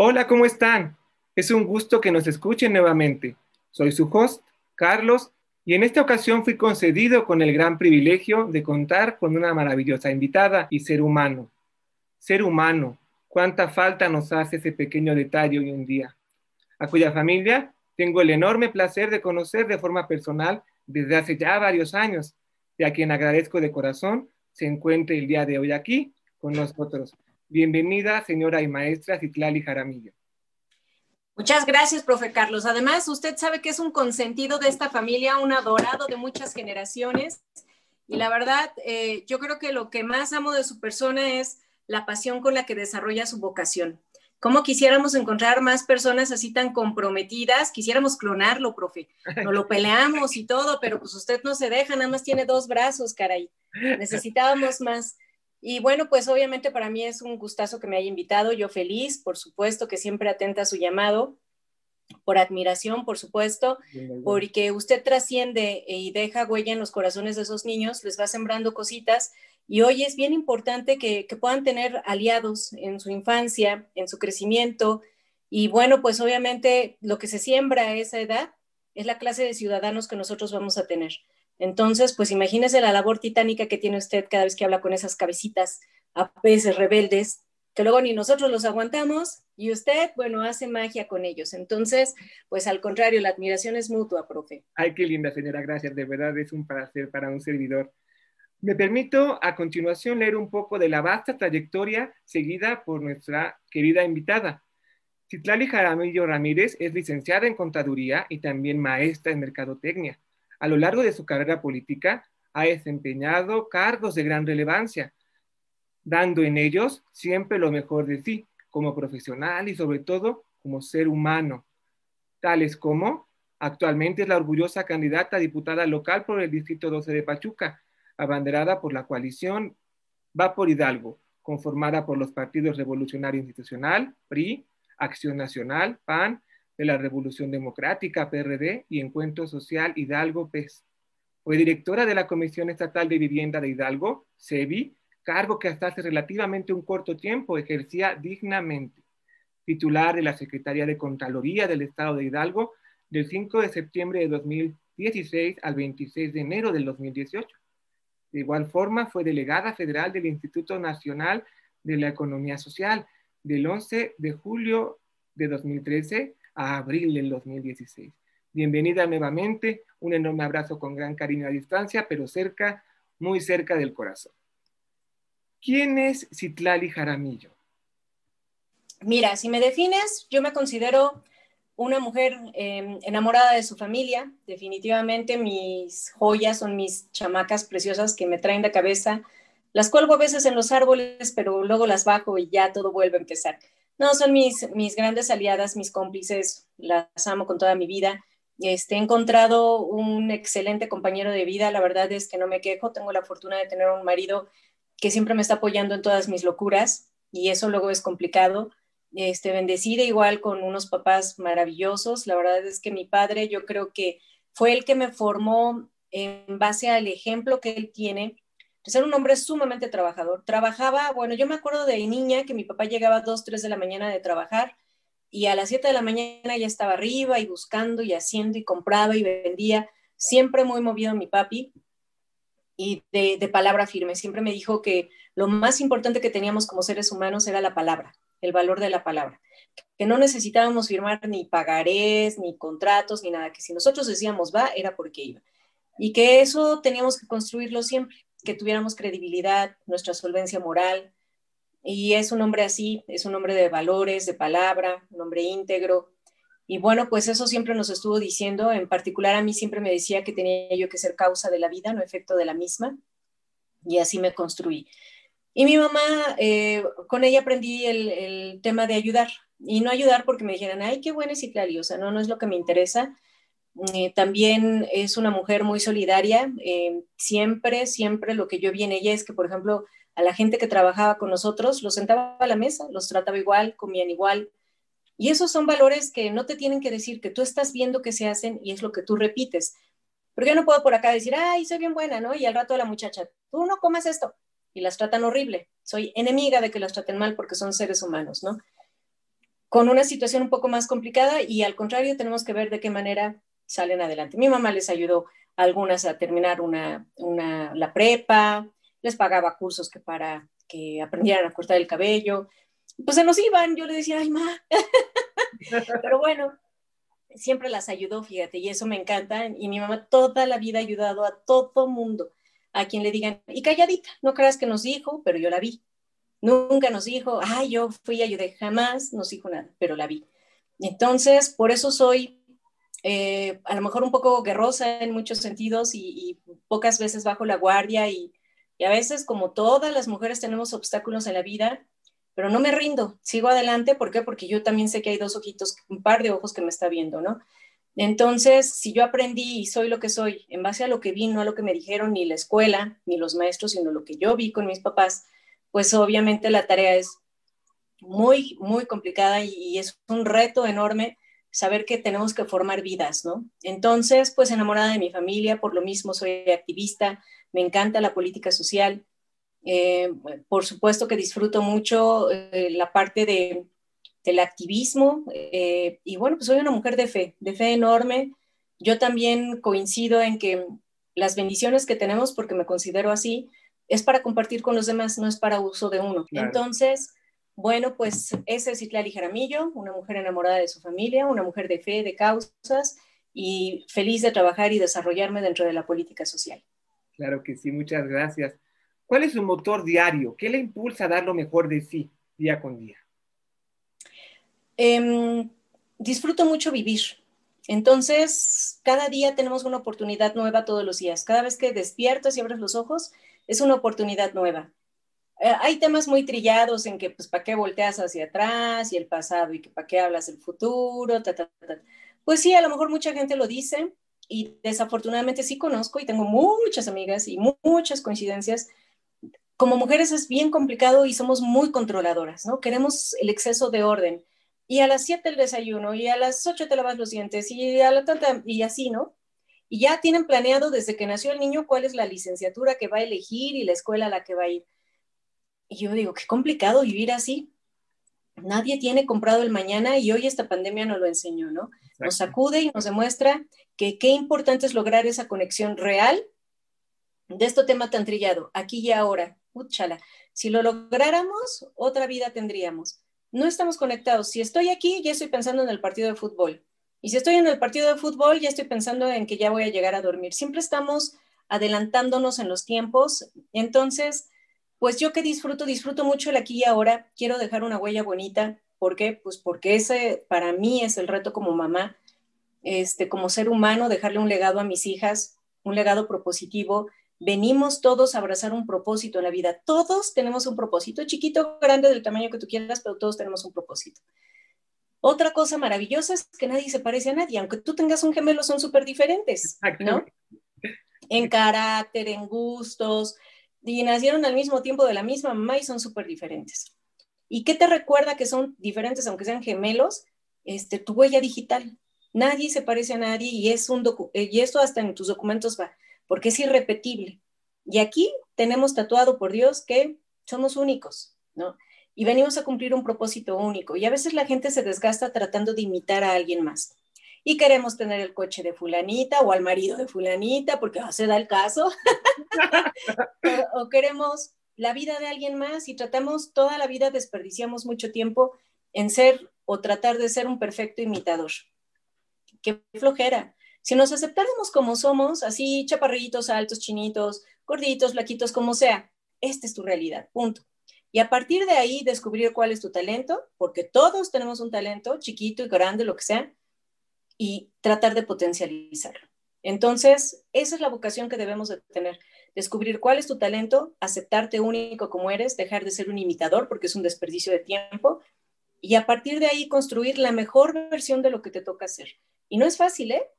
Hola, ¿cómo están? Es un gusto que nos escuchen nuevamente. Soy su host, Carlos, y en esta ocasión fui concedido con el gran privilegio de contar con una maravillosa invitada y ser humano. Ser humano, cuánta falta nos hace ese pequeño detalle hoy en día. A cuya familia tengo el enorme placer de conocer de forma personal desde hace ya varios años, y a quien agradezco de corazón se encuentre el día de hoy aquí con nosotros. Bienvenida, señora y maestra Citlali Jaramillo. Muchas gracias, profe Carlos. Además, usted sabe que es un consentido de esta familia, un adorado de muchas generaciones. Y la verdad, eh, yo creo que lo que más amo de su persona es la pasión con la que desarrolla su vocación. ¿Cómo quisiéramos encontrar más personas así tan comprometidas? Quisiéramos clonarlo, profe. Nos lo peleamos y todo, pero pues usted no se deja, nada más tiene dos brazos, caray. Necesitábamos más. Y bueno, pues obviamente para mí es un gustazo que me haya invitado, yo feliz, por supuesto que siempre atenta a su llamado, por admiración, por supuesto, porque usted trasciende y deja huella en los corazones de esos niños, les va sembrando cositas y hoy es bien importante que, que puedan tener aliados en su infancia, en su crecimiento y bueno, pues obviamente lo que se siembra a esa edad es la clase de ciudadanos que nosotros vamos a tener. Entonces, pues imagínese la labor titánica que tiene usted cada vez que habla con esas cabecitas a veces rebeldes, que luego ni nosotros los aguantamos y usted, bueno, hace magia con ellos. Entonces, pues al contrario, la admiración es mutua, profe. Ay, qué linda señora, gracias. De verdad es un placer para un servidor. Me permito a continuación leer un poco de la vasta trayectoria seguida por nuestra querida invitada. Citlali Jaramillo Ramírez es licenciada en Contaduría y también maestra en Mercadotecnia a lo largo de su carrera política ha desempeñado cargos de gran relevancia, dando en ellos siempre lo mejor de sí, como profesional y sobre todo como ser humano, tales como actualmente es la orgullosa candidata a diputada local por el Distrito 12 de Pachuca, abanderada por la coalición Va por Hidalgo, conformada por los partidos Revolucionario Institucional, PRI, Acción Nacional, PAN, de la Revolución Democrática, PRD, y Encuentro Social Hidalgo, PES. Fue directora de la Comisión Estatal de Vivienda de Hidalgo, CEBI, cargo que hasta hace relativamente un corto tiempo ejercía dignamente. Titular de la Secretaría de Contraloría del Estado de Hidalgo del 5 de septiembre de 2016 al 26 de enero del 2018. De igual forma, fue delegada federal del Instituto Nacional de la Economía Social del 11 de julio de 2013 a abril del 2016. Bienvenida nuevamente, un enorme abrazo con gran cariño a distancia, pero cerca, muy cerca del corazón. ¿Quién es Citlali Jaramillo? Mira, si me defines, yo me considero una mujer em, enamorada de su familia. Definitivamente mis joyas son mis chamacas preciosas que me traen de cabeza. Las cuelgo a veces en los árboles, pero luego las bajo y ya todo vuelve a empezar. No, son mis, mis grandes aliadas, mis cómplices, las amo con toda mi vida. Este, he encontrado un excelente compañero de vida, la verdad es que no me quejo, tengo la fortuna de tener un marido que siempre me está apoyando en todas mis locuras y eso luego es complicado. Este, bendecida igual con unos papás maravillosos, la verdad es que mi padre yo creo que fue el que me formó en base al ejemplo que él tiene ser un hombre sumamente trabajador. Trabajaba, bueno, yo me acuerdo de niña que mi papá llegaba a 2, 3 de la mañana de trabajar y a las 7 de la mañana ya estaba arriba y buscando y haciendo y compraba y vendía. Siempre muy movido mi papi y de, de palabra firme. Siempre me dijo que lo más importante que teníamos como seres humanos era la palabra, el valor de la palabra. Que no necesitábamos firmar ni pagarés, ni contratos, ni nada. Que si nosotros decíamos va, era porque iba. Y que eso teníamos que construirlo siempre que tuviéramos credibilidad, nuestra solvencia moral. Y es un hombre así, es un hombre de valores, de palabra, un hombre íntegro. Y bueno, pues eso siempre nos estuvo diciendo, en particular a mí siempre me decía que tenía yo que ser causa de la vida, no efecto de la misma. Y así me construí. Y mi mamá, eh, con ella aprendí el, tema de ayudar. Y no ayudar porque me dijeran, ay, qué buena es Citlali, o sea, no, no es lo que me interesa, eh, también es una mujer muy solidaria. Eh, siempre, siempre lo que yo vi en ella es que, por ejemplo, a la gente que trabajaba con nosotros, los sentaba a la mesa, los trataba igual, comían igual. Y esos son valores que no te tienen que decir, que tú estás viendo que se hacen y es lo que tú repites. Porque yo no puedo por acá decir, ay, soy bien buena, ¿no? Y al rato la muchacha, tú no comas esto. Y las tratan horrible. Soy enemiga de que las traten mal porque son seres humanos, ¿no? con una situación un poco más complicada y al contrario tenemos que ver de qué manera salen adelante. Mi mamá les ayudó a algunas a terminar una, la prepa, les pagaba cursos que para que aprendieran a cortar el cabello. Pues se nos iban, yo le decía, ay, ma. Pero bueno, siempre las ayudó, fíjate, y eso me encanta. Y mi mamá toda la vida ha ayudado a todo mundo, a quien le digan, y calladita, no creas que nos dijo, pero yo la vi. Nunca nos dijo, ay, yo fui y ayudé, jamás nos dijo nada, pero la vi. Entonces, por eso soy eh, a lo mejor un poco guerrosa en muchos sentidos y, pocas veces bajo la guardia y, a veces como todas las mujeres tenemos obstáculos en la vida, pero no me rindo, sigo adelante, ¿por qué? Porque yo también sé que hay dos ojitos, un par de ojos que me está viendo, ¿no? Entonces, si yo aprendí y soy lo que soy en base a lo que vi, no a lo que me dijeron ni la escuela, ni los maestros, sino lo que yo vi con mis papás, pues obviamente la tarea es muy, muy complicada y, es un reto enorme saber que tenemos que formar vidas, ¿no? Entonces, pues enamorada de mi familia, por lo mismo soy activista, me encanta la política social, eh, por supuesto que disfruto mucho eh, la parte de, del activismo eh, y bueno, pues soy una mujer de fe, de fe enorme. Yo también coincido en que las bendiciones que tenemos, porque me considero así, es para compartir con los demás, no es para uso de uno. Entonces, bueno, pues ese es Itlali Jaramillo, una mujer enamorada de su familia, una mujer de fe, de causas y feliz de trabajar y desarrollarme dentro de la política social. Claro que sí, muchas gracias. ¿Cuál es su motor diario? ¿Qué le impulsa a dar lo mejor de sí día con día? Em, disfruto mucho vivir. Entonces, cada día tenemos una oportunidad nueva todos los días. Cada vez que despiertas y abres los ojos, es una oportunidad nueva. Eh, hay temas muy trillados en que, pues, ¿para qué volteas hacia atrás y el pasado y que para qué hablas del futuro? Pues sí, a lo mejor mucha gente lo dice y desafortunadamente sí conozco y tengo muchas amigas y muchas coincidencias. Como mujeres es bien complicado y somos muy controladoras, ¿no? Queremos el exceso de orden. Y a las 7 el desayuno, y a las 8 te lavas los dientes, y a la tanta, y así, ¿no? y ya tienen planeado desde que nació el niño cuál es la licenciatura que va a elegir y la escuela a la que va a ir. Y yo digo, qué complicado vivir así. Nadie tiene comprado el mañana y hoy esta pandemia nos lo enseñó, ¿no? Nos sacude y nos demuestra que qué importante es lograr esa conexión real de este tema tan trillado, aquí y ahora. Úchala. Si lo lográramos, otra vida tendríamos. No estamos conectados. Si estoy aquí, ya estoy pensando en el partido de fútbol. Y si estoy en el partido de fútbol, ya estoy pensando en que ya voy a llegar a dormir. Siempre estamos adelantándonos en los tiempos. Entonces, pues yo que disfruto, disfruto mucho el aquí y ahora. Quiero dejar una huella bonita. ¿Por qué? Pues porque ese para mí es el reto como mamá, este, como ser humano, dejarle un legado a mis hijas, un legado propositivo. Venimos todos a abrazar un propósito en la vida. Todos tenemos un propósito, chiquito, grande, del tamaño que tú quieras, pero todos tenemos un propósito. Otra cosa maravillosa es que nadie se parece a nadie, aunque tú tengas un gemelo, son súper diferentes, ¿no? En carácter, en gustos, y nacieron al mismo tiempo de la misma mamá y son súper diferentes. ¿Y qué te recuerda que son diferentes, aunque sean gemelos? Este, tu huella digital. Nadie se parece a nadie y, es un eh, y esto hasta en tus documentos va, porque es irrepetible. Y aquí tenemos tatuado por Dios que somos únicos, ¿no? y venimos a cumplir un propósito único. Y a veces la gente se desgasta tratando de imitar a alguien más. Y queremos tener el coche de fulanita o al marido de fulanita, porque no se da el caso. o, queremos la vida de alguien más y tratamos toda la vida, desperdiciamos mucho tiempo en ser o tratar de ser un perfecto imitador. Qué flojera. Si nos aceptáramos como somos, así chaparrillitos, altos, chinitos, gorditos, flaquitos, como sea, esta es tu realidad, punto. Y a partir de ahí descubrir cuál es tu talento, porque todos tenemos un talento, chiquito y grande, lo que sea, y tratar de potencializarlo. Entonces, esa es la vocación que debemos de tener, descubrir cuál es tu talento, aceptarte único como eres, dejar de ser un imitador porque es un desperdicio de tiempo, y a partir de ahí construir la mejor versión de lo que te toca hacer. Y no es fácil, ¿eh?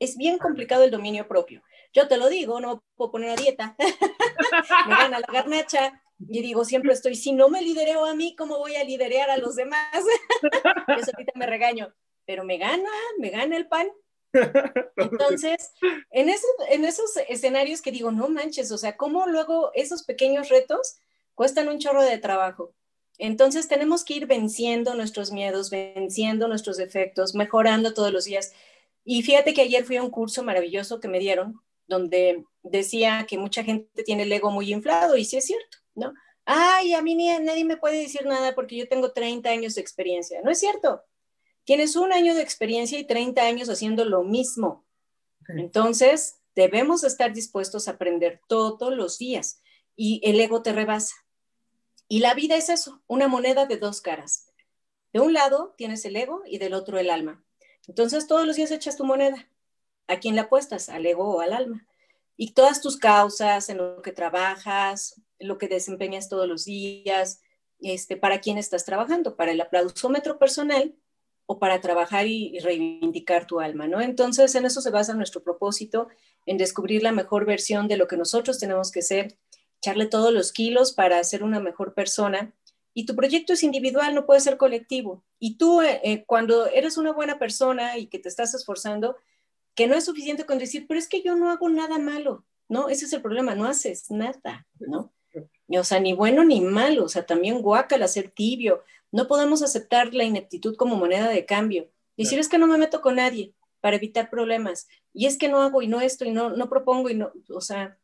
Es bien complicado el dominio propio. Yo te lo digo, no puedo poner a dieta. Me gana la garnacha, y digo, siempre estoy, si no me lidereo a mí, ¿cómo voy a liderear a los demás? Eso ahorita me regaño, pero me gana, me gana el pan. Entonces, en, en esos escenarios que digo, no manches, o sea, ¿cómo luego esos pequeños retos cuestan un chorro de trabajo? Entonces tenemos que ir venciendo nuestros miedos, venciendo nuestros defectos, mejorando todos los días. Y fíjate que ayer fui a un curso maravilloso que me dieron, donde decía que mucha gente tiene el ego muy inflado, y sí es cierto, ¿no? Ay, a mí ni, nadie me puede decir nada porque yo tengo 30 años de experiencia. No es cierto. Tienes un año de experiencia y 30 años haciendo lo mismo. Entonces, debemos estar dispuestos a aprender todos los días y el ego te rebasa. Y la vida es eso, una moneda de dos caras. De un lado tienes el ego y del otro el alma. Entonces, todos los días echas tu moneda. ¿A quién la apuestas? ¿Al ego o al alma? Y todas tus causas, en lo que trabajas, lo que desempeñas todos los días, este, para quién estás trabajando, para el aplausómetro personal o para trabajar y, reivindicar tu alma, ¿no? Entonces, en eso se basa nuestro propósito, en descubrir la mejor versión de lo que nosotros tenemos que ser, echarle todos los kilos para ser una mejor persona. Y tu proyecto es individual, no puede ser colectivo. Y tú, eh, eh, cuando eres una buena persona y que te estás esforzando, que no es suficiente con decir, pero es que yo no hago nada malo, ¿no? Ese es el problema, no haces nada, ¿no? O sea, ni bueno ni malo, o sea, también guácala, ser tibio. No podemos aceptar la ineptitud como moneda de cambio. Decir es que no me meto con nadie para evitar problemas. Y es que no hago y no esto y no, no propongo y no, o sea,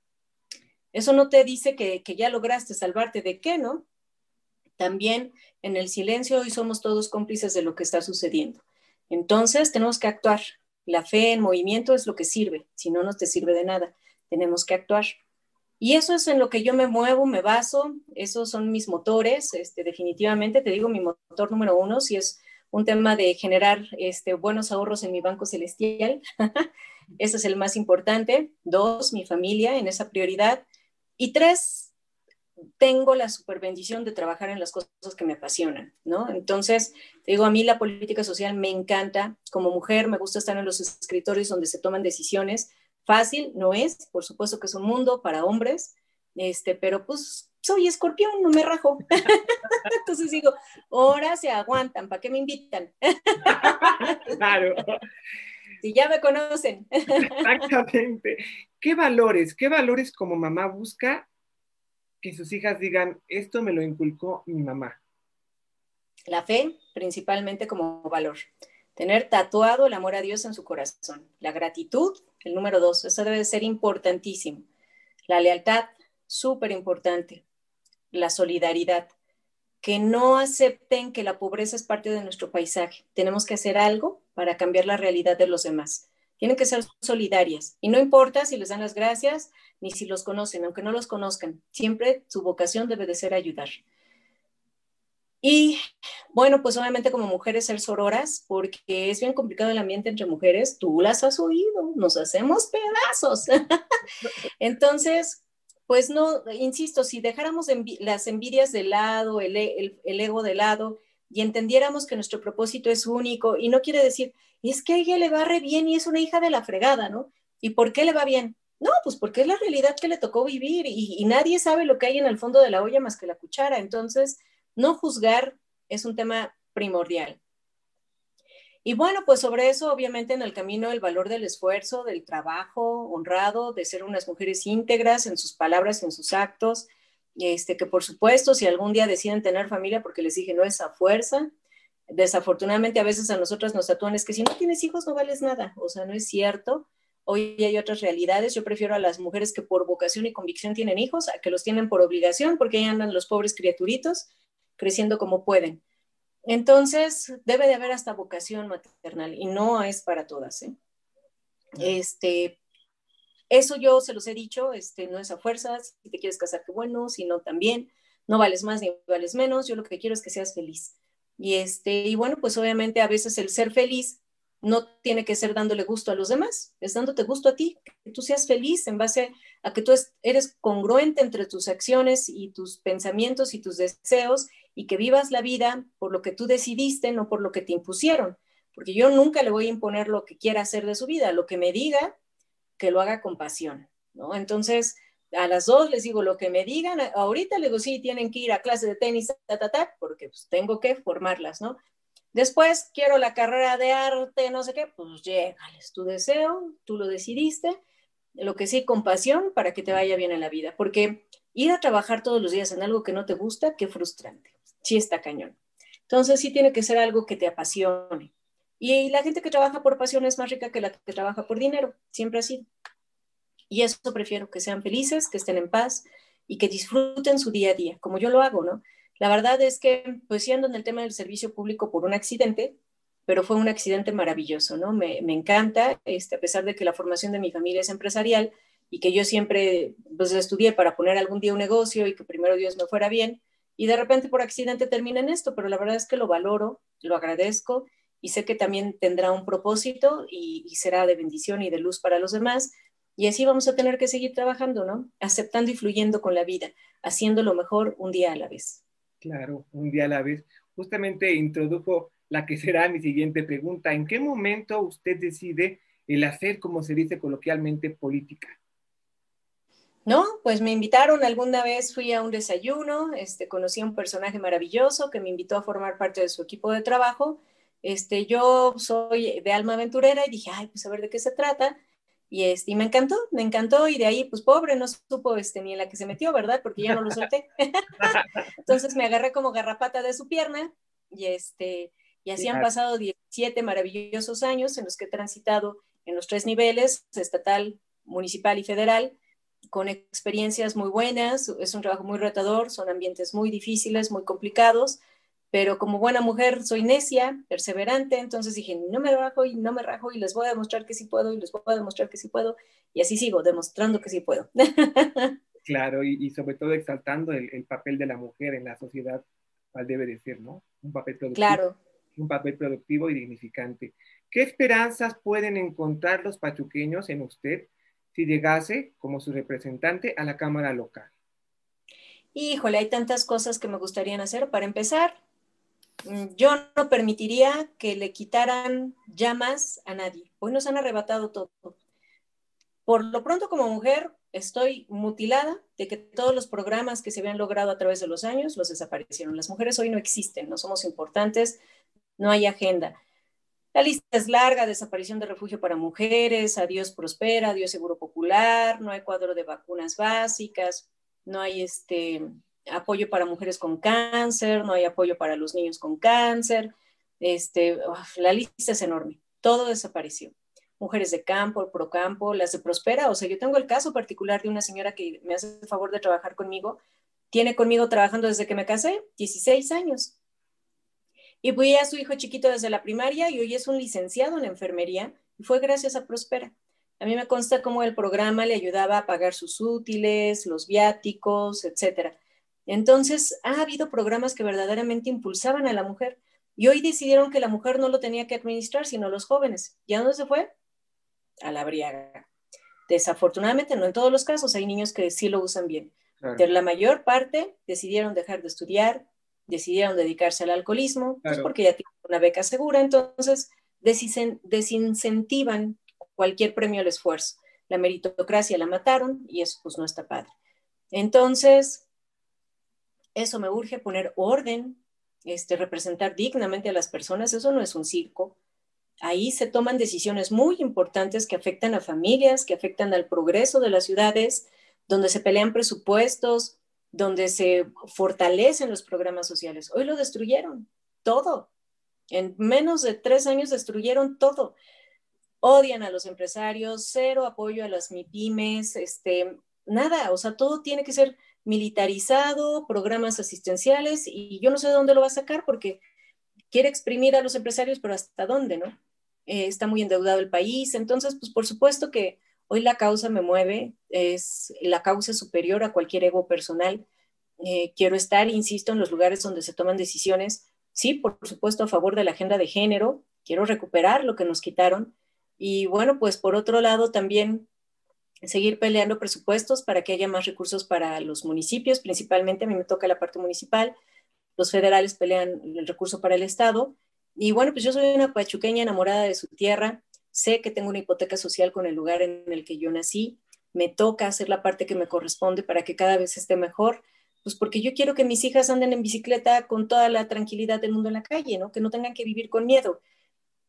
eso no te dice que, que ya lograste salvarte de qué, ¿no? También en el silencio hoy somos todos cómplices de lo que está sucediendo. Entonces tenemos que actuar. La fe en movimiento es lo que sirve, si no, no te sirve de nada. Tenemos que actuar. Y eso es en lo que yo me muevo, me baso, esos son mis motores, este, definitivamente, te digo, mi motor número uno, si es un tema de generar este, buenos ahorros en mi banco celestial, ese es el más importante. Dos, mi familia en esa prioridad. Y tres, tengo la super bendición de trabajar en las cosas que me apasionan, ¿no? Entonces, te digo, a mí la política social me encanta. Como mujer, me gusta estar en los escritorios donde se toman decisiones Fácil no es, por supuesto que es un mundo para hombres, este, pero pues soy escorpión, no me rajo. Entonces digo, ahora se aguantan, ¿para qué me invitan? claro. Si ya me conocen. Exactamente. ¿Qué valores, qué valores como mamá busca que sus hijas digan, esto me lo inculcó mi mamá? La fe, principalmente como valor. Tener tatuado el amor a Dios en su corazón. La gratitud, el número dos, eso debe ser importantísimo. La lealtad, súper importante. La solidaridad. Que no acepten que la pobreza es parte de nuestro paisaje. Tenemos que hacer algo para cambiar la realidad de los demás. Tienen que ser solidarias. Y no importa si les dan las gracias ni si los conocen, aunque no los conozcan. Siempre su vocación debe de ser ayudar. Y bueno, pues obviamente como mujeres ser sororas, porque es bien complicado el ambiente entre mujeres, tú las has oído, nos hacemos pedazos. Entonces, pues no, insisto, si dejáramos las envidias de lado, el, el, ego de lado, y entendiéramos que nuestro propósito es único, y no quiere decir, es que ella le va bien y es una hija de la fregada, ¿no? ¿Y por qué le va bien? No, pues porque es la realidad que le tocó vivir y nadie sabe lo que hay en el fondo de la olla más que la cuchara. Entonces, no juzgar es un tema primordial. Y bueno, pues sobre eso, obviamente en el camino el valor del esfuerzo, del trabajo honrado, de ser unas mujeres íntegras en sus palabras, en sus actos, este, que por supuesto, si algún día deciden tener familia, porque les dije, no es a fuerza, desafortunadamente a veces a nosotras nos tatúan es que si no tienes hijos no vales nada, o sea, no es cierto. Hoy hay otras realidades, yo prefiero a las mujeres que por vocación y convicción tienen hijos, a que los tienen por obligación, porque ahí andan los pobres criaturitos creciendo como pueden. Entonces, debe de haber hasta vocación maternal y no es para todas. ¿eh? Este, eso yo se los he dicho, este, no es a fuerzas, si te quieres casar, qué bueno, si no, también, no vales más ni vales menos, yo lo que quiero es que seas feliz. Y, este, y bueno, pues obviamente a veces el ser feliz no tiene que ser dándole gusto a los demás, es dándote gusto a ti, que tú seas feliz en base a que tú eres congruente entre tus acciones y tus pensamientos y tus deseos y que vivas la vida por lo que tú decidiste, no por lo que te impusieron, porque yo nunca le voy a imponer lo que quiera hacer de su vida, lo que me diga, que lo haga con pasión, ¿no? Entonces, a las dos les digo lo que me digan, ahorita les digo, sí, tienen que ir a clase de tenis, ta, ta, ta, porque pues, tengo que formarlas, ¿no? Después quiero la carrera de arte, no sé qué, pues llégales tu deseo, tú lo decidiste, lo que sí, con pasión para que te vaya bien en la vida, porque ir a trabajar todos los días en algo que no te gusta, qué frustrante. Sí está cañón. Entonces sí tiene que ser algo que te apasione. Y la gente que trabaja por pasión es más rica que la que trabaja por dinero, siempre así. Y eso prefiero, que sean felices, que estén en paz y que disfruten su día a día, como yo lo hago, ¿no? La verdad es que, pues siendo en el tema del servicio público por un accidente, pero fue un accidente maravilloso, ¿no? Me, me encanta, este, a pesar de que la formación de mi familia es empresarial y que yo siempre, pues estudié para poner algún día un negocio y que primero Dios me fuera bien, y de repente por accidente termina en esto, pero la verdad es que lo valoro, lo agradezco y sé que también tendrá un propósito y, y será de bendición y de luz para los demás y así vamos a tener que seguir trabajando, ¿no? Aceptando y fluyendo con la vida, haciendo lo mejor un día a la vez. Claro, un día a la vez. Justamente introdujo la que será mi siguiente pregunta. ¿En qué momento usted decide el hacer, como se dice coloquialmente, política? No, pues me invitaron alguna vez, fui a un desayuno, este, conocí a un personaje maravilloso que me invitó a formar parte de su equipo de trabajo. Este, yo soy de alma aventurera y dije, ay, pues a ver de qué se trata. Y, este, y me encantó, me encantó y de ahí, pues pobre, no supo este, ni en la que se metió, ¿verdad? Porque ya no lo solté. Entonces me agarré como garrapata de su pierna y, este, y así han pasado 17 maravillosos años en los que he transitado en los tres niveles, estatal, municipal y federal, con experiencias muy buenas. Es un trabajo muy retador, son ambientes muy difíciles, muy complicados, pero como buena mujer soy necia, perseverante, entonces dije, no me rajo y no me rajo y les voy a demostrar que sí puedo y les voy a demostrar que sí puedo y así sigo, demostrando que sí puedo. Claro, y, sobre todo exaltando el, papel de la mujer en la sociedad, cual debe de ser, ¿no? Un papel productivo. Claro. Un papel productivo y dignificante. ¿Qué esperanzas pueden encontrar los pachuqueños en usted si llegase como su representante a la Cámara local? Híjole, hay tantas cosas que me gustaría hacer. Para empezar, Mm, yo no permitiría que le quitaran llamas a nadie. Hoy nos han arrebatado todo. Por lo pronto, como mujer, estoy mutilada de que todos los programas que se habían logrado a través de los años los desaparecieron. Las mujeres hoy no existen, no somos importantes, no hay agenda. La lista es larga, desaparición de refugio para mujeres, adiós prospera, adiós seguro popular, no hay cuadro de vacunas básicas, no hay este, apoyo para mujeres con cáncer, no hay apoyo para los niños con cáncer, este, la lista es enorme, todo desapareció. Mujeres de campo, procampo, las de Prospera, o sea, yo tengo el caso particular de una señora que me hace el favor de trabajar conmigo, tiene conmigo trabajando desde que me casé, 16 años. Y fui a su hijo chiquito desde la primaria y hoy es un licenciado en enfermería y fue gracias a Prospera. A mí me consta cómo el programa le ayudaba a pagar sus útiles, los viáticos, etcétera. Entonces, ha habido programas que verdaderamente impulsaban a la mujer y hoy decidieron que la mujer no lo tenía que administrar, sino los jóvenes. ¿Y a dónde se fue? A la briaga. Desafortunadamente, no en todos los casos, hay niños que sí lo usan bien. Pero la mayor parte decidieron dejar de estudiar, decidieron dedicarse al alcoholismo, pues porque ya tienen una beca segura, entonces desincentivan cualquier premio al esfuerzo. La meritocracia la mataron y eso pues no está padre. Entonces, eso me urge poner orden, este, representar dignamente a las personas, eso no es un circo. Ahí se toman decisiones muy importantes que afectan a familias, que afectan al progreso de las ciudades, donde se pelean presupuestos, donde se fortalecen los programas sociales. Hoy lo destruyeron, todo. En menos de tres años destruyeron todo. Odian a los empresarios, cero apoyo a las MIPIMES, este, nada, o sea, todo tiene que ser militarizado, programas asistenciales, y yo no sé de dónde lo va a sacar porque quiere exprimir a los empresarios, pero hasta dónde, ¿no? Eh, está muy endeudado el país, entonces, pues por supuesto que hoy la causa me mueve, es la causa superior a cualquier ego personal. Eh, quiero estar, insisto, en los lugares donde se toman decisiones, sí, por supuesto, a favor de la agenda de género, quiero recuperar lo que nos quitaron. Y bueno, pues por otro lado, también seguir peleando presupuestos para que haya más recursos para los municipios, principalmente a mí me toca la parte municipal, los federales pelean el recurso para el Estado. Y bueno, pues yo soy una pachuqueña enamorada de su tierra, sé que tengo una hipoteca social con el lugar en el que yo nací, me toca hacer la parte que me corresponde para que cada vez esté mejor, pues porque yo quiero que mis hijas anden en bicicleta con toda la tranquilidad del mundo en la calle, ¿no? Que no tengan que vivir con miedo.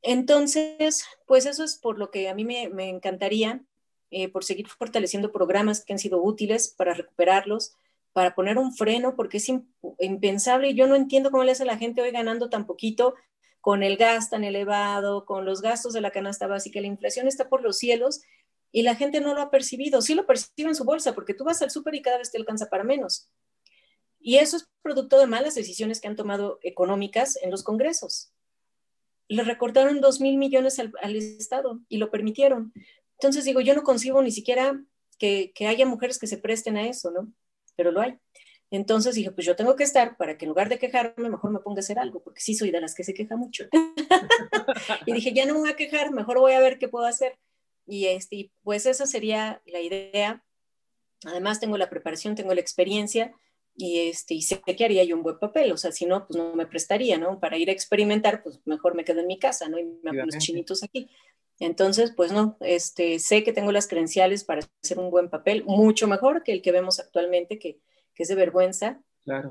Entonces, pues eso es por lo que a mí me, encantaría eh, por seguir fortaleciendo programas que han sido útiles para recuperarlos, para poner un freno, porque es impensable yo no entiendo cómo le hace la gente hoy ganando tan poquito con el gas tan elevado, con los gastos de la canasta básica, la inflación está por los cielos y la gente no lo ha percibido. Sí lo percibe en su bolsa, porque tú vas al súper y cada vez te alcanza para menos. Y eso es producto de malas decisiones que han tomado económicas en los congresos. Le recortaron dos mil millones al, Estado y lo permitieron. Entonces digo, yo no concibo ni siquiera que, que haya mujeres que se presten a eso, ¿no? Pero lo hay. Entonces dije, pues yo tengo que estar para que en lugar de quejarme, mejor me ponga a hacer algo, porque sí soy de las que se queja mucho. y dije, ya no me voy a quejar, mejor voy a ver qué puedo hacer. Y este, pues esa sería la idea. Además tengo la preparación, tengo la experiencia y, este, y sé que haría yo un buen papel. O sea, si no, pues no me prestaría, ¿no? Para ir a experimentar, pues mejor me quedo en mi casa, ¿no? Y me hago los chinitos aquí. Entonces, pues no, este, sé que tengo las credenciales para hacer un buen papel, mucho mejor que el que vemos actualmente, que que es de vergüenza,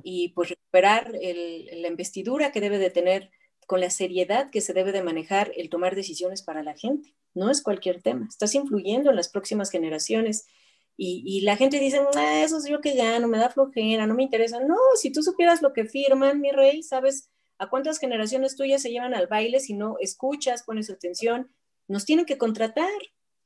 y pues recuperar la investidura que debe de tener con la seriedad que se debe de manejar el tomar decisiones para la gente. No es cualquier tema, estás influyendo en las próximas generaciones. Y, la gente dice, ah, eso es yo que gano, me da flojera, no me interesa. No, si tú supieras lo que firman, mi rey, sabes a cuántas generaciones tuyas se llevan al baile si no escuchas, pones atención, nos tienen que contratar.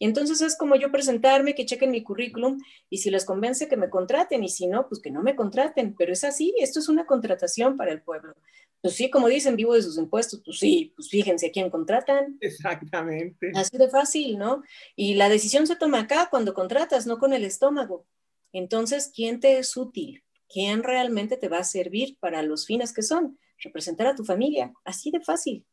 Y entonces es como yo presentarme, que chequen mi currículum y si les convence que me contraten y si no, pues que no me contraten. Pero es así, esto es una contratación para el pueblo. Pues sí, como dicen, vivo de sus impuestos, pues sí, pues fíjense a quién contratan. Exactamente. Así de fácil, ¿no? Y la decisión se toma acá cuando contratas, no con el estómago. Entonces, ¿quién te es útil? ¿Quién realmente te va a servir para los fines que son? Representar a tu familia, así de fácil.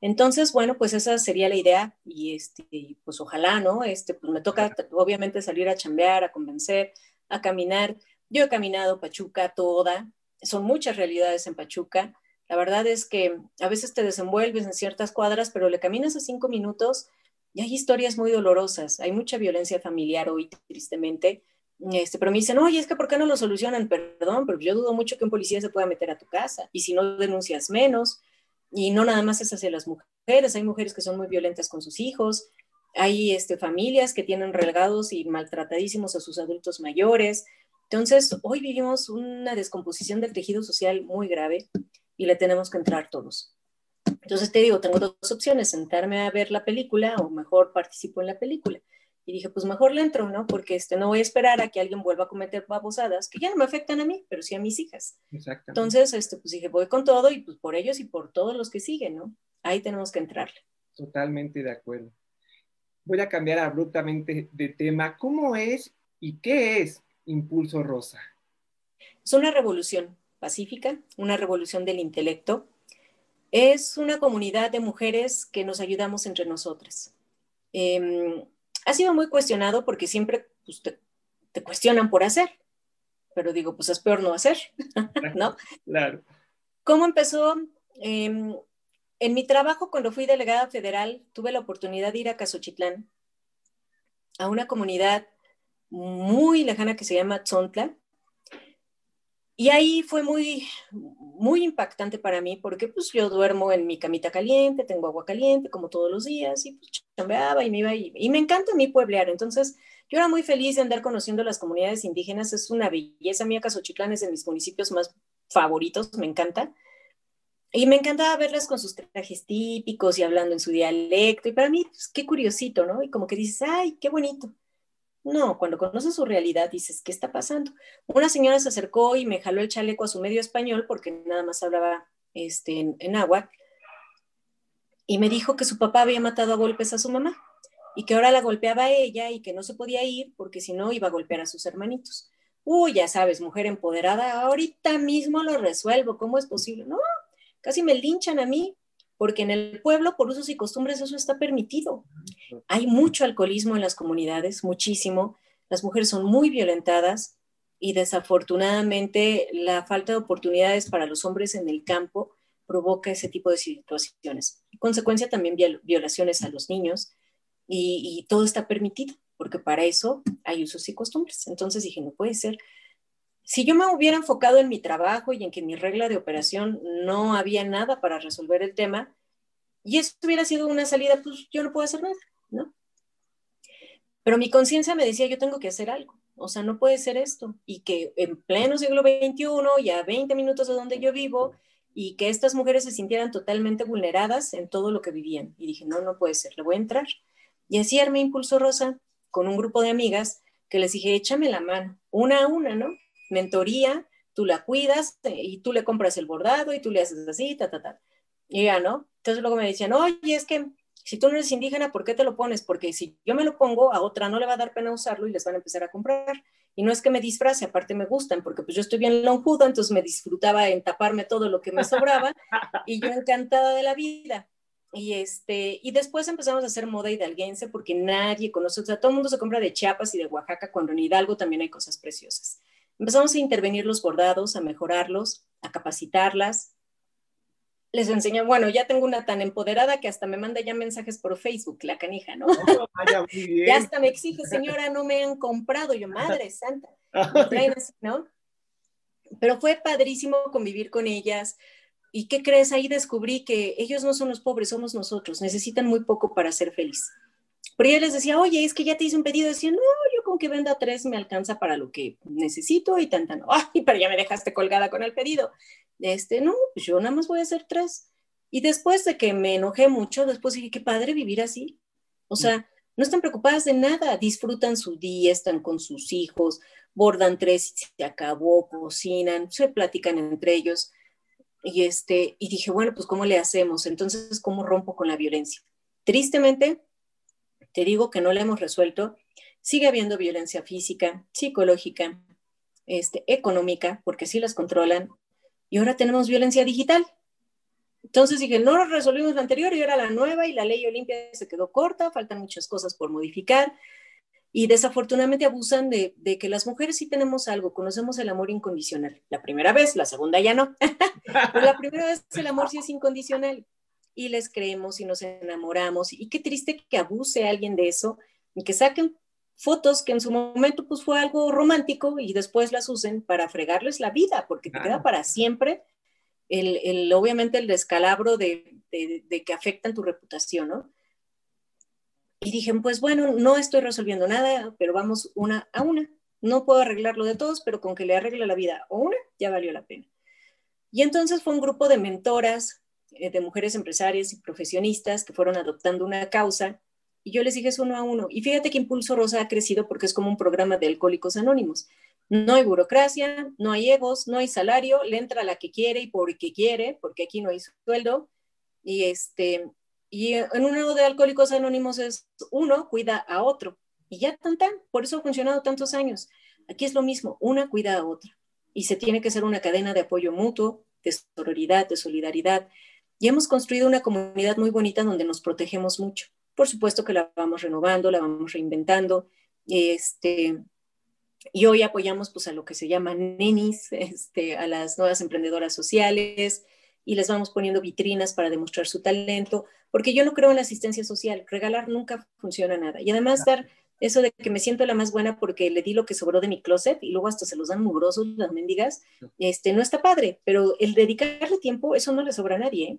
Entonces, bueno, pues esa sería la idea y este, pues ojalá, ¿no? Este, pues me toca obviamente salir a chambear, a convencer, a caminar. Yo he caminado Pachuca toda, son muchas realidades en Pachuca. La verdad es que a veces te desenvuelves en ciertas cuadras, pero le caminas a cinco minutos y hay historias muy dolorosas. Hay mucha violencia familiar hoy, tristemente. Este, pero me dicen, oye, es que ¿por qué no lo solucionan? Perdón, pero yo dudo mucho que un policía se pueda meter a tu casa y si no denuncias menos y no nada más es hacia las mujeres, hay mujeres que son muy violentas con sus hijos, hay este, familias que tienen relegados y maltratadísimos a sus adultos mayores. Entonces, hoy vivimos una descomposición del tejido social muy grave y le tenemos que entrar todos. Entonces te digo, tengo dos opciones, sentarme a ver la película o mejor participo en la película. Y dije, pues mejor le entro, ¿no? Porque este, no voy a esperar a que alguien vuelva a cometer babosadas que ya no me afectan a mí, pero sí a mis hijas. Entonces, este, pues dije, voy con todo y pues por ellos y por todos los que siguen, ¿no? Ahí tenemos que entrarle. Totalmente de acuerdo. Voy a cambiar abruptamente de tema. ¿Cómo es y qué es Impulso Rosa? Es una revolución pacífica, una revolución del intelecto. Es una comunidad de mujeres que nos ayudamos entre nosotras. Eh, ha sido muy cuestionado porque siempre pues, te, cuestionan por hacer, pero digo, pues es peor no hacer, ¿no? Claro. ¿Cómo empezó? Em, en mi trabajo, cuando fui delegada federal, tuve la oportunidad de ir a Casochitlán, a una comunidad muy lejana que se llama Tzontla, y ahí fue muy, muy impactante para mí porque pues yo duermo en mi camita caliente, tengo agua caliente como todos los días y pues chambeaba y me iba y, y me encanta mí pueblear. Entonces yo era muy feliz de andar conociendo las comunidades indígenas, es una belleza. mía Casochitlán es de mis municipios más favoritos, me encanta. Y me encantaba verlas con sus trajes típicos y hablando en su dialecto. Y para mí, pues, qué curiosito, ¿no? Y como que dices, ay, qué bonito. No, cuando conoces su realidad dices, ¿qué está pasando? Una señora se acercó y me jaló el chaleco a su medio español porque nada más hablaba este, en, en agua y me dijo que su papá había matado a golpes a su mamá y que ahora la golpeaba a ella y que no se podía ir porque si no iba a golpear a sus hermanitos. Uy, ya sabes, mujer empoderada, ahorita mismo lo resuelvo, ¿cómo es posible? No, casi me linchan a mí porque en el pueblo, por usos y costumbres, eso está permitido. Hay mucho alcoholismo en las comunidades, muchísimo. Las mujeres son muy violentadas y desafortunadamente la falta de oportunidades para los hombres en el campo provoca ese tipo de situaciones. En consecuencia, también violaciones a los niños y, y todo está permitido, porque para eso hay usos y costumbres. Entonces dije, no puede ser si yo me hubiera enfocado en mi trabajo y en que mi regla de operación no había nada para resolver el tema, y esto hubiera sido una salida, pues yo no puedo hacer nada, ¿no? Pero mi conciencia me decía, yo tengo que hacer algo. o sea, no puede ser esto. Y que en pleno siglo XXI, ya 20 minutos de donde yo vivo, y que estas mujeres se sintieran totalmente vulneradas en todo lo que vivían. Y dije, no, no puede ser, le voy a entrar. Y así armé Impulso Rosa con un grupo de amigas que les dije, échame la mano, una a una, ¿no? Mentoría, tú la cuidas eh, y tú le compras el bordado y tú le haces así, ta, ta, ta. Y ya, ¿no? Entonces luego me decían, oye, es que si tú no eres indígena, ¿por qué te lo pones? Porque si yo me lo pongo, a otra no le va a dar pena usarlo y les van a empezar a comprar. Y no es que me disfrace, aparte me gustan, porque pues yo estoy bien lonjuda, entonces me disfrutaba en taparme todo lo que me sobraba y yo encantada de la vida. Y, este, y después empezamos a hacer moda hidalguense porque nadie conoce, o sea, todo el mundo se compra de Chiapas y de Oaxaca, cuando en Hidalgo también hay cosas preciosas. Empezamos a intervenir los bordados, a mejorarlos, a capacitarlas, les enseño, bueno, ya tengo una tan empoderada que hasta me manda ya mensajes por Facebook, la canija, ¿no? Oh, ya hasta me exige, señora, no me han comprado, yo, madre santa, ¿no? Pero fue padrísimo convivir con ellas. ¿Y qué crees? Ahí descubrí que ellos no son los pobres, somos nosotros, necesitan muy poco para ser feliz. Pero yo les decía, oye, es que ya te hice un pedido. Decían, no, que venda tres me alcanza para lo que necesito y tanta no. Ay, pero ya me dejaste colgada con el pedido este, no, pues yo nada más voy a hacer tres. Y después de que me enojé mucho, después dije, qué padre vivir así. O sea, no están preocupadas de nada, disfrutan su día, están con sus hijos, bordan tres y se acabó, cocinan, se platican entre ellos. Y, este, y dije, bueno, pues ¿cómo le hacemos? Entonces, ¿cómo rompo con la violencia? Tristemente, te digo que no la hemos resuelto. Sigue habiendo violencia física, psicológica, este, económica, porque sí las controlan, y ahora tenemos violencia digital. Entonces dije, no resolvimos la anterior y ahora la nueva y la ley Olimpia se quedó corta, faltan muchas cosas por modificar y desafortunadamente abusan de, que las mujeres sí tenemos algo, conocemos el amor incondicional. La primera vez, la segunda ya no, pero la primera vez el amor sí es incondicional y les creemos y nos enamoramos y qué triste que abuse alguien de eso y que saquen fotos que en su momento pues fue algo romántico y después las usen para fregarles la vida, porque te queda para siempre el, obviamente el descalabro de, de, que afectan tu reputación, ¿no? Y dije, pues bueno, no estoy resolviendo nada, pero vamos una a una. No puedo arreglarlo de todos, pero con que le arregle la vida o una, ya valió la pena. Y entonces fue un grupo de mentoras, eh, de mujeres empresarias y profesionistas que fueron adoptando una causa y yo les dije es uno a uno. Y fíjate que Impulso Rosa ha crecido porque es como un programa de alcohólicos anónimos. No hay burocracia, no hay egos, no hay salario, le entra la que quiere y porque quiere, porque aquí no hay sueldo. Y, este, y en uno de alcohólicos anónimos es uno cuida a otro. Y ya tan por eso ha funcionado tantos años. Aquí es lo mismo, una cuida a otra. Y se tiene que ser una cadena de apoyo mutuo, de sororidad, de solidaridad. Y hemos construido una comunidad muy bonita donde nos protegemos mucho. Por supuesto que la vamos renovando, la vamos reinventando. Este, y hoy apoyamos pues, a lo que se llama nenis, este, a las nuevas emprendedoras sociales, y les vamos poniendo vitrinas para demostrar su talento, porque yo no creo en la asistencia social, regalar nunca funciona nada. Y además dar eso de que me siento la más buena porque le di lo que sobró de mi closet y luego hasta se los dan mugrosos las mendigas, este, no está padre, pero el dedicarle tiempo, eso no le sobra a nadie. ¿eh?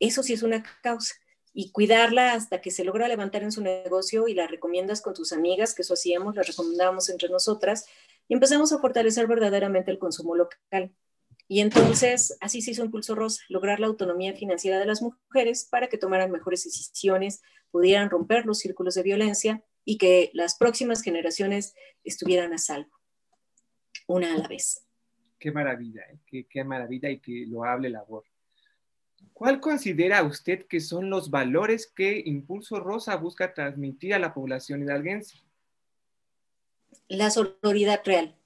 Eso sí es una causa y cuidarla hasta que se logra levantar en su negocio y la recomiendas con tus amigas, que eso hacíamos, la recomendábamos entre nosotras, y empezamos a fortalecer verdaderamente el consumo local. Y entonces así se hizo Impulso Rosa, lograr la autonomía financiera de las mujeres para que tomaran mejores decisiones, pudieran romper los círculos de violencia y que las próximas generaciones estuvieran a salvo, una a la vez. Qué maravilla, ¿eh? qué, qué maravilla y qué loable labor. ¿Cuál considera usted que son los valores que Impulso Rosa busca transmitir a la población hidalguense? La sororidad real.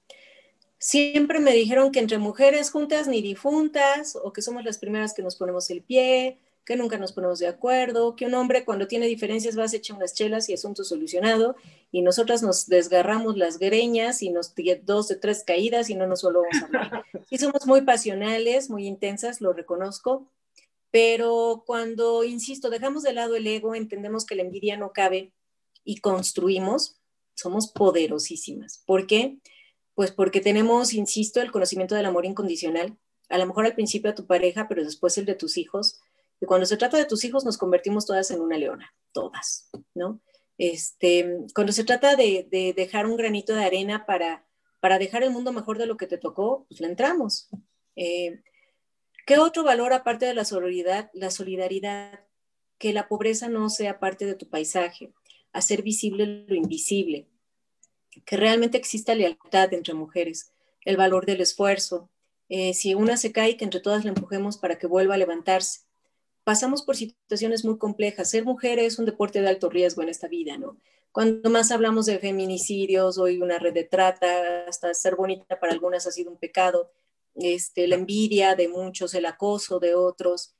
Siempre me dijeron que entre mujeres juntas ni difuntas, o que somos las primeras que nos ponemos el pie, que nunca nos ponemos de acuerdo, que un hombre cuando tiene diferencias va a echar unas chelas y asunto solucionado, y nosotras nos desgarramos las greñas y nos dos de tres caídas y no nos volvemos a hablar. Sí somos muy pasionales, muy intensas, lo reconozco, pero cuando, insisto, dejamos de lado el ego, entendemos que la envidia no cabe y construimos, somos poderosísimas. ¿Por qué? Pues porque tenemos, insisto, el conocimiento del amor incondicional, a lo mejor al principio a tu pareja, pero después el de tus hijos. Y cuando se trata de tus hijos nos convertimos todas en una leona, todas, ¿no? Este, cuando se trata de, dejar un granito de arena para, para dejar el mundo mejor de lo que te tocó, pues le entramos. Eh, ¿Qué otro valor aparte de la solidaridad? La solidaridad, que la pobreza no sea parte de tu paisaje, hacer visible lo invisible, que realmente exista lealtad entre mujeres, el valor del esfuerzo. Eh, si una se cae, que entre todas la empujemos para que vuelva a levantarse pasamos por situaciones muy complejas. Ser mujer es un deporte de alto riesgo en esta vida, ¿no? Cuando más hablamos de feminicidios, hoy una red de trata, hasta ser bonita para algunas ha sido un pecado, este, la envidia de muchos, el acoso de otros.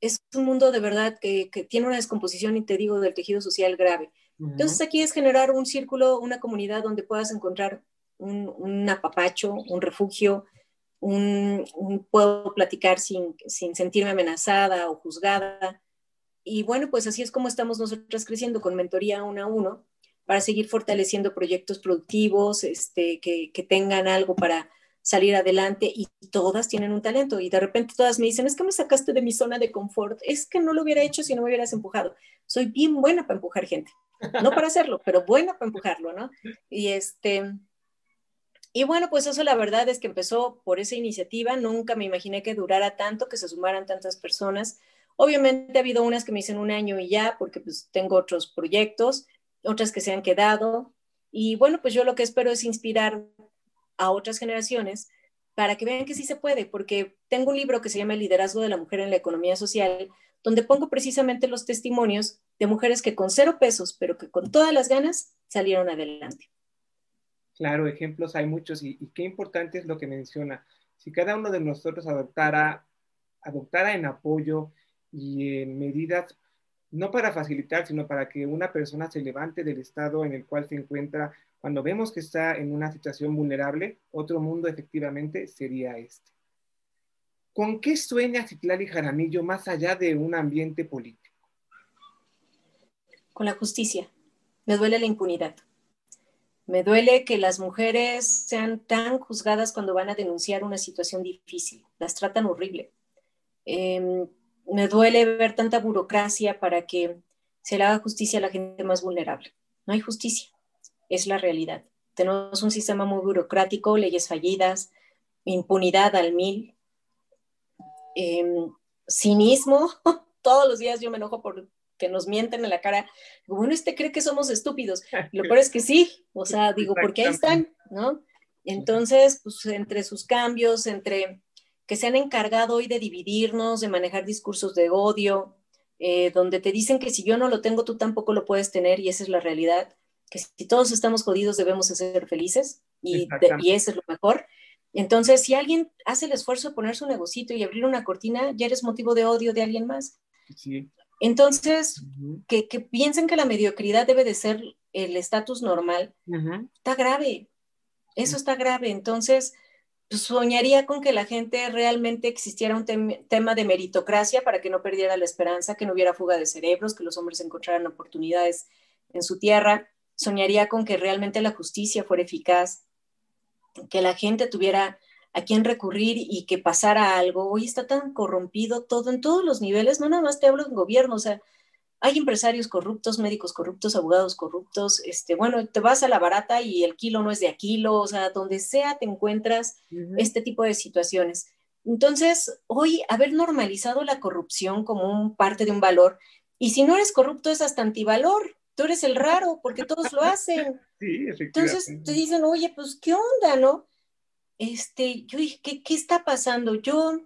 Es un mundo de verdad que, tiene una descomposición, y te digo, del tejido social grave. Entonces aquí es generar un círculo, una comunidad donde puedas encontrar un, un apapacho, un refugio, un, puedo platicar sin, sin, sentirme amenazada o juzgada. Y bueno, pues así es como estamos nosotras creciendo con mentoría uno a uno para seguir fortaleciendo proyectos productivos, este, que, que tengan algo para salir adelante y todas tienen un talento y de repente todas me dicen, es que me sacaste de mi zona de confort, es que no lo hubiera hecho si no me hubieras empujado. Soy bien buena para empujar gente, no para hacerlo, pero buena para empujarlo, ¿no? Y este, y bueno, pues eso la verdad es que empezó por esa iniciativa, nunca me imaginé que durara tanto, que se sumaran tantas personas. Obviamente ha habido unas que me dicen un año y ya, porque pues tengo otros proyectos, otras que se han quedado. Y bueno, pues yo lo que espero es inspirar a otras generaciones para que vean que sí se puede, porque tengo un libro que se llama El liderazgo de la mujer en la economía social, donde pongo precisamente los testimonios de mujeres que con cero pesos, pero que con todas las ganas salieron adelante. Claro, ejemplos hay muchos y, qué importante es lo que menciona. Si cada uno de nosotros adoptara, adoptara en apoyo y en medidas, no para facilitar, sino para que una persona se levante del estado en el cual se encuentra, cuando vemos que está en una situación vulnerable, otro mundo efectivamente sería este. ¿Con qué sueña Citlali Jaramillo más allá de un ambiente político? Con la justicia. Me duele la impunidad. Me duele que las mujeres sean tan juzgadas cuando van a denunciar una situación difícil. Las tratan horrible. Em, me duele ver tanta burocracia para que se le haga justicia a la gente más vulnerable. No hay justicia. Es la realidad. Tenemos un sistema muy burocrático, leyes fallidas, impunidad al mil, em, cinismo. Todos los días yo me enojo por que nos mienten en la cara, bueno, este cree que somos estúpidos. lo peor es que sí, o sea, digo, porque ahí están, ¿no? Entonces, pues entre sus cambios, entre que se han encargado hoy de dividirnos, de manejar discursos de odio, eh, donde te dicen que si yo no lo tengo, tú tampoco lo puedes tener, y esa es la realidad, que si todos estamos jodidos debemos ser felices, y, y eso es lo mejor. Entonces, si alguien hace el esfuerzo de poner su negocito y abrir una cortina, ya eres motivo de odio de alguien más. Sí. Entonces, que, piensen que la mediocridad debe de ser el estatus normal, está grave, eso está grave. Entonces, pues, soñaría con que la gente realmente existiera un tema de meritocracia para que no perdiera la esperanza, que no hubiera fuga de cerebros, que los hombres encontraran oportunidades en su tierra. Soñaría con que realmente la justicia fuera eficaz, que la gente tuviera a quién recurrir y que pasara algo. Hoy está tan corrompido todo en todos los niveles, no nada más te hablo en gobierno, o sea, hay empresarios corruptos, médicos corruptos, abogados corruptos, este, bueno, te vas a la barata y el kilo no es de a kilo, o sea, donde sea te encuentras este tipo de situaciones. Entonces, hoy haber normalizado la corrupción como un parte de un valor, y si no eres corrupto es hasta antivalor, tú eres el raro porque todos lo hacen. Sí, Entonces te dicen, oye, pues, ¿qué onda, no? este, yo dije, ¿qué, está pasando? Yo,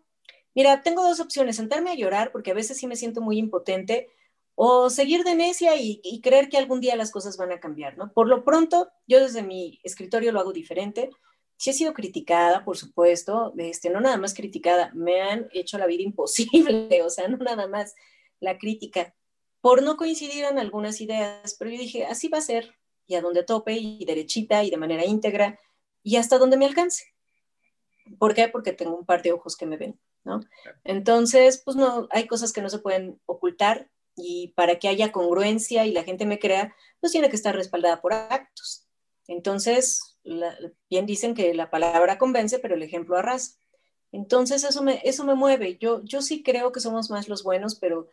mira, tengo dos opciones, sentarme a llorar, porque a veces sí me siento muy impotente, o seguir de necia y, creer que algún día las cosas van a cambiar, ¿no? Por lo pronto, yo desde mi escritorio lo hago diferente. Sí he sido criticada, por supuesto, este, no nada más criticada, me han hecho la vida imposible, o sea, no nada más la crítica, por no coincidir en algunas ideas, pero yo dije, así va a ser, y a donde tope, y derechita, y de manera íntegra, y hasta donde me alcance. ¿Por qué? Porque tengo un par de ojos que me ven, ¿no? Entonces, pues no, hay cosas que no se pueden ocultar y para que haya congruencia y la gente me crea, pues tiene que estar respaldada por actos. Entonces, bien dicen que la palabra convence, pero el ejemplo arrasa. Entonces, eso me, eso me mueve. Yo, yo sí creo que somos más los buenos, pero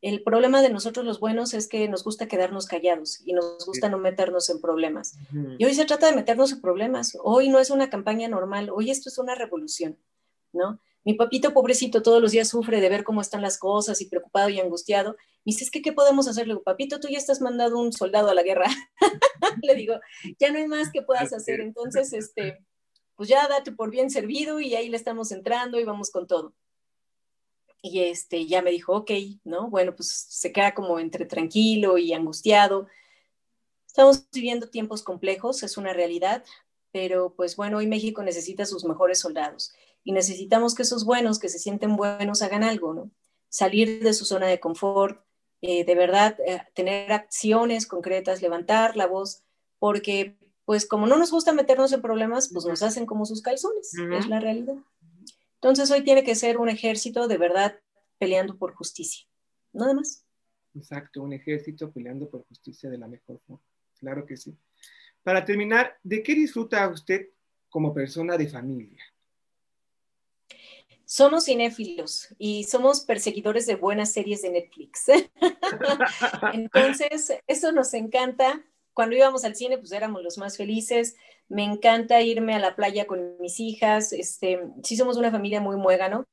El problema de nosotros los buenos es que nos gusta quedarnos callados y nos gusta no meternos en problemas. Y hoy se trata de meternos en problemas. Hoy no es una campaña normal, hoy esto es una revolución, ¿no? Mi papito pobrecito todos los días sufre de ver cómo están las cosas y preocupado y angustiado. Me dice, ¿qué, ¿qué podemos hacer? Le digo, papito, tú ya estás mandado un soldado a la guerra. Le digo, ya no hay más que puedas hacer. Entonces, este, pues ya date por bien servido y ahí le estamos entrando y vamos con todo. Y este, ya me dijo, ok, ¿no? Bueno, pues se queda como entre tranquilo y angustiado. Estamos viviendo tiempos complejos, es una realidad, pero pues bueno, hoy México necesita sus mejores soldados y necesitamos que esos buenos, que se sienten buenos, hagan algo, ¿no? Salir de su zona de confort, eh, de verdad, eh, tener acciones concretas, levantar la voz, porque pues como no nos gusta meternos en problemas, pues nos hacen como sus calzones, es la realidad. Entonces hoy tiene que ser un ejército de verdad peleando por justicia, nada más. Exacto, un ejército peleando por justicia de la mejor forma. Claro que sí. Para terminar, ¿de qué disfruta usted como persona de familia? Somos cinéfilos y somos perseguidores de buenas series de Netflix. Entonces, eso nos encanta. Cuando íbamos al cine, pues éramos los más felices me encanta irme a la playa con mis hijas, este, sí somos una familia muy muégano.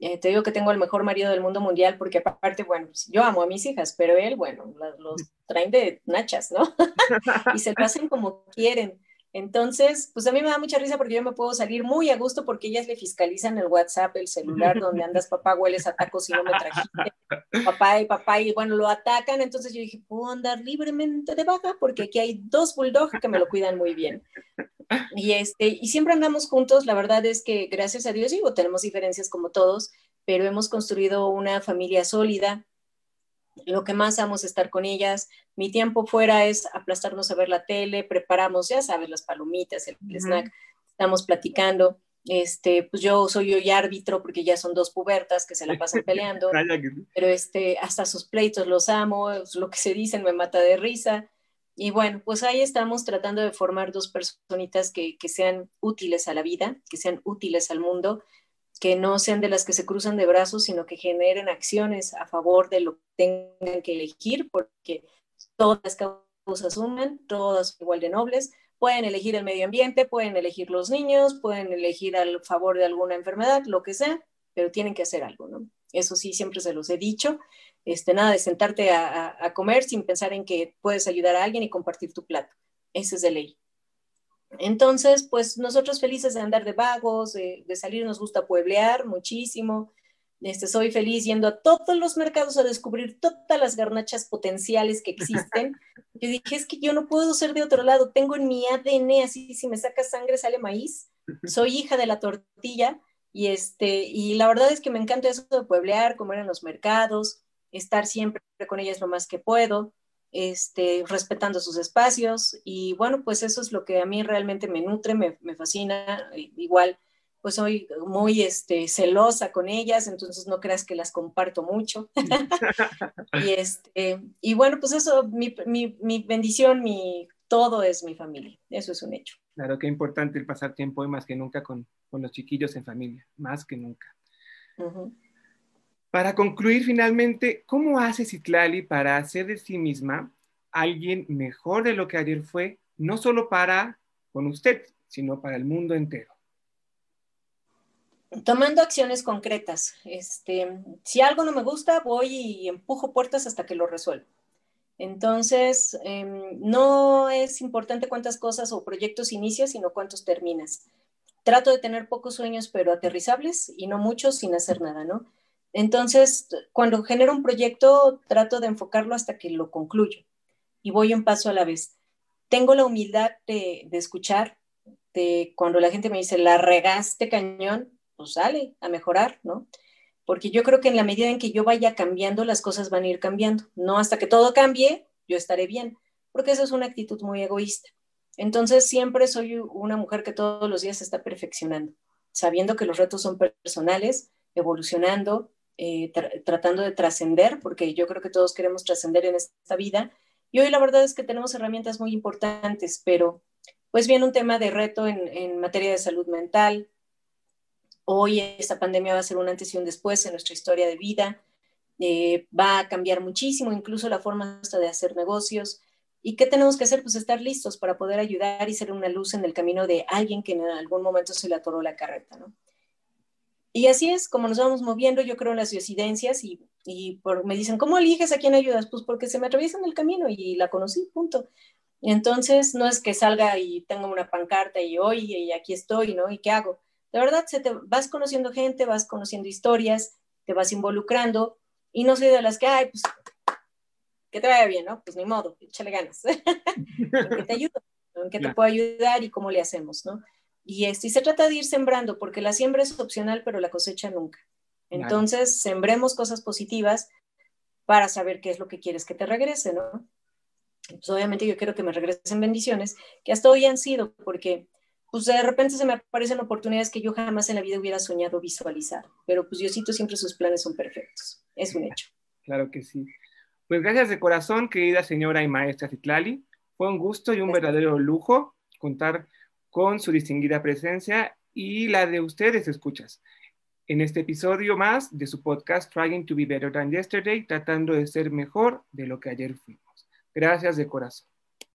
Eh, te digo que tengo el mejor marido del mundo mundial porque aparte, bueno, pues, yo amo a mis hijas, pero él, bueno, los, traen de nachas, ¿no? y se lo hacen como quieren. Entonces, pues a mí me da mucha risa porque yo me puedo salir muy a gusto porque ellas le fiscalizan el WhatsApp, el celular, donde andas, papá, hueles a tacos y no me trajiste. Papá y papá, y bueno, lo atacan. Entonces yo dije, puedo andar libremente de baja porque aquí hay dos bulldogs que me lo cuidan muy bien. Y, este, y siempre andamos juntos. La verdad es que, gracias a Dios, digo, tenemos diferencias como todos, pero hemos construido una familia sólida lo que más amo es estar con ellas. Mi tiempo fuera es aplastarnos a ver la tele, preparamos, ya sabes, las palomitas, el, snack, estamos platicando. Este, pues yo soy hoy árbitro porque ya son dos pubertas que se la pasan peleando, pero este, hasta sus pleitos los amo, lo que se dicen me mata de risa. Y bueno, pues ahí estamos tratando de formar dos personitas que, que sean útiles a la vida, que sean útiles al mundo que no sean de las que se cruzan de brazos, sino que generen acciones a favor de lo que tengan que elegir, porque todas las causas suman, todas igual de nobles. Pueden elegir el medio ambiente, pueden elegir los niños, pueden elegir al favor de alguna enfermedad, lo que sea, pero tienen que hacer algo, ¿no? Eso sí, siempre se los he dicho. Este, nada de sentarte a, a comer sin pensar en que puedes ayudar a alguien y compartir tu plato. Ese es de ley. Entonces, pues nosotros felices de andar de vagos, de, salir, nos gusta pueblear muchísimo. Este, soy feliz yendo a todos los mercados a descubrir todas las garnachas potenciales que existen. Yo dije, es que yo no puedo ser de otro lado, tengo en mi ADN, así si me saca sangre sale maíz. Soy hija de la tortilla y, este, y la verdad es que me encanta eso de pueblear, comer en los mercados, estar siempre con ellas lo más que puedo este, respetando sus espacios y bueno, pues eso es lo que a mí realmente me nutre, me, fascina, igual pues soy muy este, celosa con ellas, entonces no creas que las comparto mucho. y, este, y bueno, pues eso, mi, bendición, mi, todo es mi familia, eso es un hecho. Claro, que importante el pasar tiempo hoy más que nunca con, los chiquillos en familia, más que nunca. Para concluir finalmente, ¿cómo hace Citlali para hacer de sí misma alguien mejor de lo que ayer fue, no solo para con usted, sino para el mundo entero? Tomando acciones concretas. Este, si algo no me gusta, voy y empujo puertas hasta que lo resuelvo. Entonces, em, no es importante cuántas cosas o proyectos inicias, sino cuántos terminas. Trato de tener pocos sueños, pero aterrizables y no muchos sin hacer nada, ¿no? Entonces, cuando genero un proyecto, trato de enfocarlo hasta que lo concluyo y voy un paso a la vez. Tengo la humildad de, escuchar, cuando la gente me dice, la regaste cañón, pues sale a mejorar, ¿no? Porque yo creo que en la medida en que yo vaya cambiando, las cosas van a ir cambiando. No hasta que todo cambie, yo estaré bien, porque esa es una actitud muy egoísta. Entonces, siempre soy una mujer que todos los días está perfeccionando, sabiendo que los retos son personales, evolucionando, eh, tratando de trascender, porque yo creo que todos queremos trascender en esta vida. Y hoy la verdad es que tenemos herramientas muy importantes, pero pues viene un tema de reto en, en materia de salud mental. Hoy esta pandemia va a ser un antes y un después en nuestra historia de vida. eh, va a cambiar muchísimo, incluso la forma hasta de hacer negocios. ¿Y qué tenemos que hacer? Pues estar listos para poder ayudar y ser una luz en el camino de alguien que en algún momento se le atoró la carreta, ¿no? Y así es como nos vamos moviendo, yo creo, en las diosidencias y, y por, me dicen, ¿cómo eliges a quién ayudas? Pues porque se me atraviesa en el camino y la conocí, punto. Entonces, no es que salga y tenga una pancarta y oye, y aquí estoy, ¿no? ¿Y qué hago? De verdad, se te, vas conociendo gente, vas conociendo historias, te vas involucrando y no soy de las que, ay, pues, que te vaya bien, ¿no? Pues ni modo, échale ganas. ¿En qué te ayudo? ¿En qué te puedo ayudar y cómo le hacemos, ¿no? Y, este, y se trata de ir sembrando, porque la siembra es opcional, pero la cosecha nunca. Entonces, sembremos cosas positivas para saber qué es lo que quieres que te regrese, ¿no? Pues obviamente yo quiero que me regresen bendiciones, que hasta hoy han sido, porque pues de repente se me aparecen oportunidades que yo jamás en la vida hubiera soñado visualizar, pero pues Diosito siempre sus planes son perfectos, es un hecho. Claro que sí. Pues gracias de corazón, querida señora y maestra Citlali. Fue un gusto y un verdadero lujo contar con su distinguida presencia y la de ustedes, escuchas, en este episodio más de su podcast Trying to be Better Than Yesterday, tratando de ser mejor de lo que ayer fuimos. Gracias de corazón.